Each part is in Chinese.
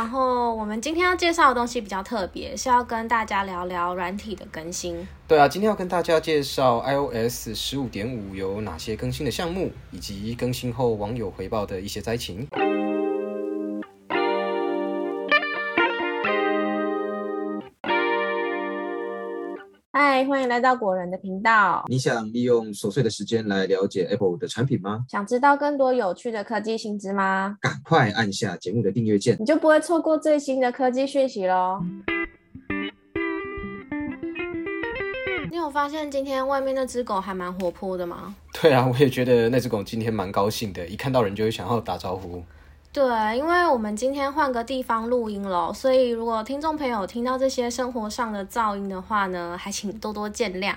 然后我们今天要介绍的东西比较特别，是要跟大家聊聊软体的更新。对啊，今天要跟大家介绍 iOS 十五点五有哪些更新的项目，以及更新后网友回报的一些灾情。嗨，欢迎来到果仁的频道。你想利用琐碎的时间来了解 Apple 的产品吗？想知道更多有趣的科技新知吗？赶快按下节目的订阅键，你就不会错过最新的科技讯息喽。你有发现今天外面那只狗还蛮活泼的吗？对啊，我也觉得那只狗今天蛮高兴的，一看到人就会想要打招呼。对，因为我们今天换个地方录音了，所以如果听众朋友听到这些生活上的噪音的话呢，还请多多见谅。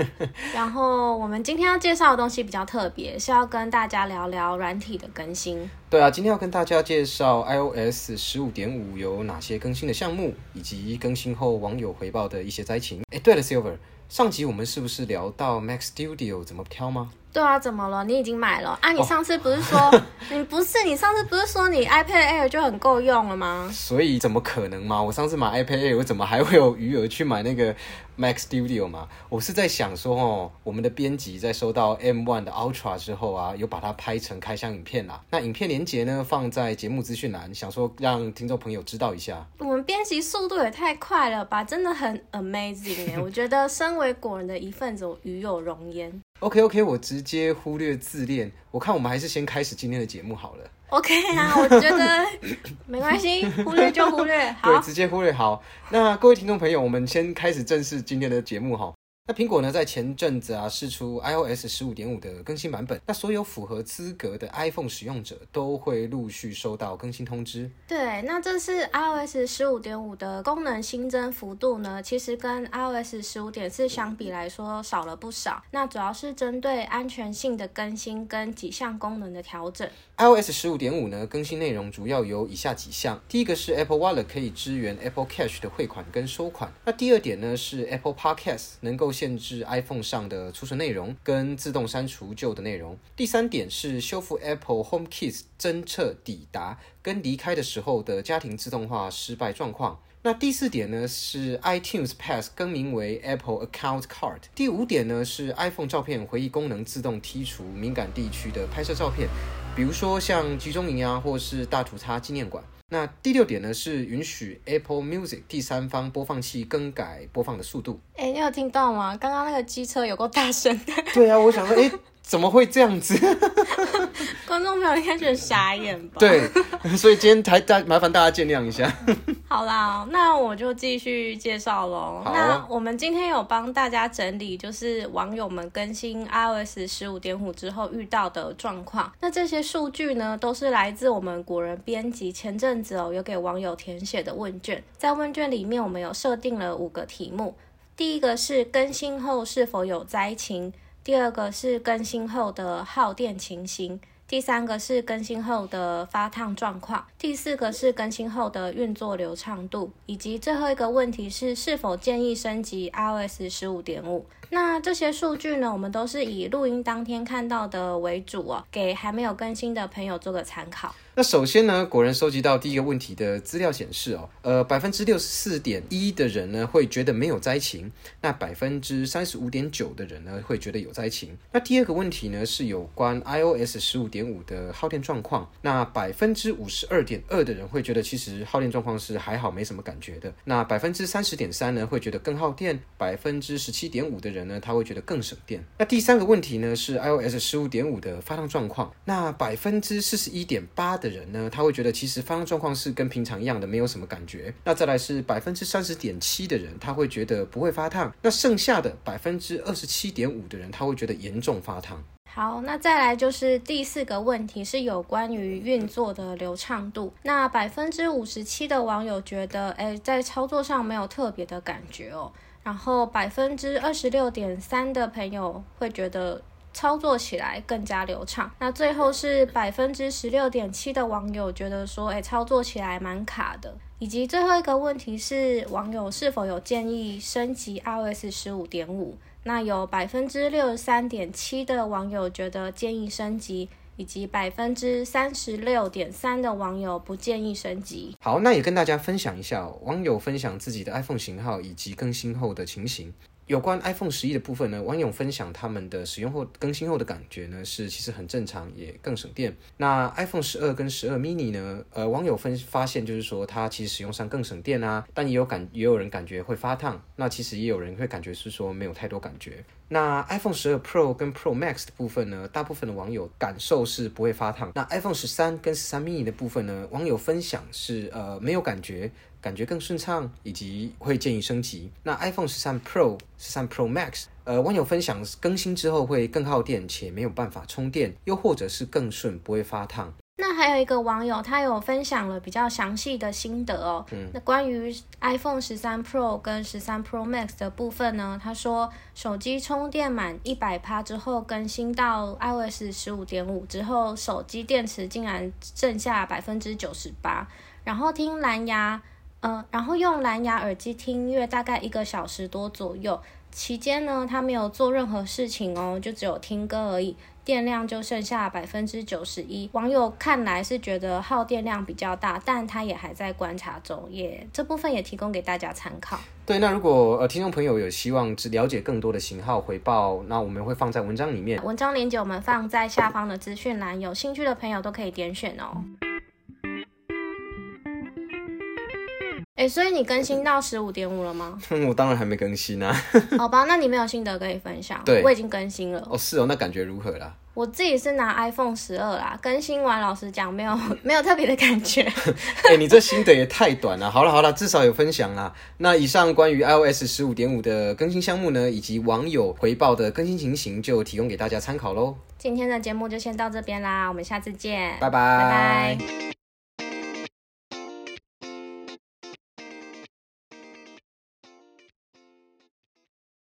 然后我们今天要介绍的东西比较特别，是要跟大家聊聊软体的更新。对啊，今天要跟大家介绍 iOS 十五点五有哪些更新的项目，以及更新后网友回报的一些灾情。哎，对了，Silver，上集我们是不是聊到 Mac Studio 怎么挑吗？对啊，怎么了？你已经买了啊？你上次不是说 你不是？你上次不是说你 iPad Air 就很够用了吗？所以怎么可能嘛？我上次买 iPad Air，我怎么还会有余额去买那个 Mac Studio 嘛？我是在想说，哦，我们的编辑在收到 M1 的 Ultra 之后啊，有把它拍成开箱影片啦。那影片连接呢，放在节目资讯栏，想说让听众朋友知道一下。我们编辑速度也太快了吧，真的很 amazing 哎！我觉得身为果人的一份子，我与有荣焉。OK OK，我直接忽略自恋。我看我们还是先开始今天的节目好了。OK 啊，我觉得没关系，忽略就忽略。好，对，直接忽略好。那各位听众朋友，我们先开始正式今天的节目哈。那苹果呢，在前阵子啊，试出 iOS 十五点五的更新版本。那所有符合资格的 iPhone 使用者都会陆续收到更新通知。对，那这次 iOS 十五点五的功能新增幅度呢，其实跟 iOS 十五点四相比来说少了不少。那主要是针对安全性的更新跟几项功能的调整。iOS 十五点五呢，更新内容主要有以下几项：第一个是 Apple Wallet 可以支援 Apple Cash 的汇款跟收款。那第二点呢是 Apple Podcast 能够限制 iPhone 上的储存内容跟自动删除旧的内容。第三点是修复 Apple HomeKit 侦测抵达跟离开的时候的家庭自动化失败状况。那第四点呢是 iTunes Pass 更名为 Apple Account Card。第五点呢是 iPhone 照片回忆功能自动剔除敏感地区的拍摄照片，比如说像集中营啊，或是大屠杀纪念馆。那第六点呢是允许 Apple Music 第三方播放器更改播放的速度。哎，你有听到吗？刚刚那个机车有够大声的。对啊，我想说，哎，怎么会这样子？观众朋友应该觉得傻眼吧？对，所以今天还大麻烦大家见谅一下。好啦，那我就继续介绍喽。那我们今天有帮大家整理，就是网友们更新 iOS 十五点五之后遇到的状况。那这些数据呢，都是来自我们古人编辑前阵子哦有给网友填写的问卷。在问卷里面，我们有设定了五个题目。第一个是更新后是否有灾情，第二个是更新后的耗电情形。第三个是更新后的发烫状况，第四个是更新后的运作流畅度，以及最后一个问题是是否建议升级 iOS 十五点五。那这些数据呢，我们都是以录音当天看到的为主哦，给还没有更新的朋友做个参考。那首先呢，果然收集到第一个问题的资料显示哦，呃，百分之六十四点一的人呢会觉得没有灾情，那百分之三十五点九的人呢会觉得有灾情。那第二个问题呢是有关 iOS 十五点五的耗电状况，那百分之五十二点二的人会觉得其实耗电状况是还好，没什么感觉的。那百分之三十点三呢会觉得更耗电，百分之十七点五的人呢他会觉得更省电。那第三个问题呢是 iOS 十五点五的发烫状况，那百分之四十一点八的人呢，他会觉得其实发烫状况是跟平常一样的，没有什么感觉。那再来是百分之三十点七的人，他会觉得不会发烫。那剩下的百分之二十七点五的人，他会觉得严重发烫。好，那再来就是第四个问题，是有关于运作的流畅度。那百分之五十七的网友觉得，哎，在操作上没有特别的感觉哦。然后百分之二十六点三的朋友会觉得。操作起来更加流畅。那最后是百分之十六点七的网友觉得说，哎，操作起来蛮卡的。以及最后一个问题是，网友是否有建议升级 iOS 十五点五？那有百分之六十三点七的网友觉得建议升级，以及百分之三十六点三的网友不建议升级。好，那也跟大家分享一下，网友分享自己的 iPhone 型号以及更新后的情形。有关 iPhone 十一的部分呢，网友分享他们的使用后更新后的感觉呢，是其实很正常，也更省电。那 iPhone 十二跟十二 mini 呢，呃，网友分发现就是说它其实使用上更省电啊，但也有感也有人感觉会发烫。那其实也有人会感觉是说没有太多感觉。那 iPhone 十二 Pro 跟 Pro Max 的部分呢，大部分的网友感受是不会发烫。那 iPhone 十三跟十三 mini 的部分呢，网友分享是呃没有感觉。感觉更顺畅，以及会建议升级。那 iPhone 十三 Pro、十三 Pro Max，呃，网友分享更新之后会更耗电，且没有办法充电，又或者是更顺，不会发烫。那还有一个网友，他有分享了比较详细的心得哦。嗯，那关于 iPhone 十三 Pro 跟十三 Pro Max 的部分呢，他说手机充电满一百趴之后，更新到 iOS 十五点五之后，手机电池竟然剩下百分之九十八，然后听蓝牙。嗯，然后用蓝牙耳机听音乐，大概一个小时多左右。期间呢，他没有做任何事情哦，就只有听歌而已。电量就剩下百分之九十一。网友看来是觉得耗电量比较大，但他也还在观察中，也这部分也提供给大家参考。对，那如果呃听众朋友有希望了解更多的型号回报，那我们会放在文章里面。文章链接我们放在下方的资讯栏，有兴趣的朋友都可以点选哦。哎，所以你更新到十五点五了吗？我当然还没更新啊。好吧，那你没有心得可以分享。对，我已经更新了。哦，是哦，那感觉如何啦？我自己是拿 iPhone 十二啦，更新完，老实讲，没有 没有特别的感觉。哎，你这心得也太短了。好了好了，至少有分享啦。那以上关于 iOS 十五点五的更新项目呢，以及网友回报的更新情形，就提供给大家参考喽。今天的节目就先到这边啦，我们下次见，拜拜拜拜。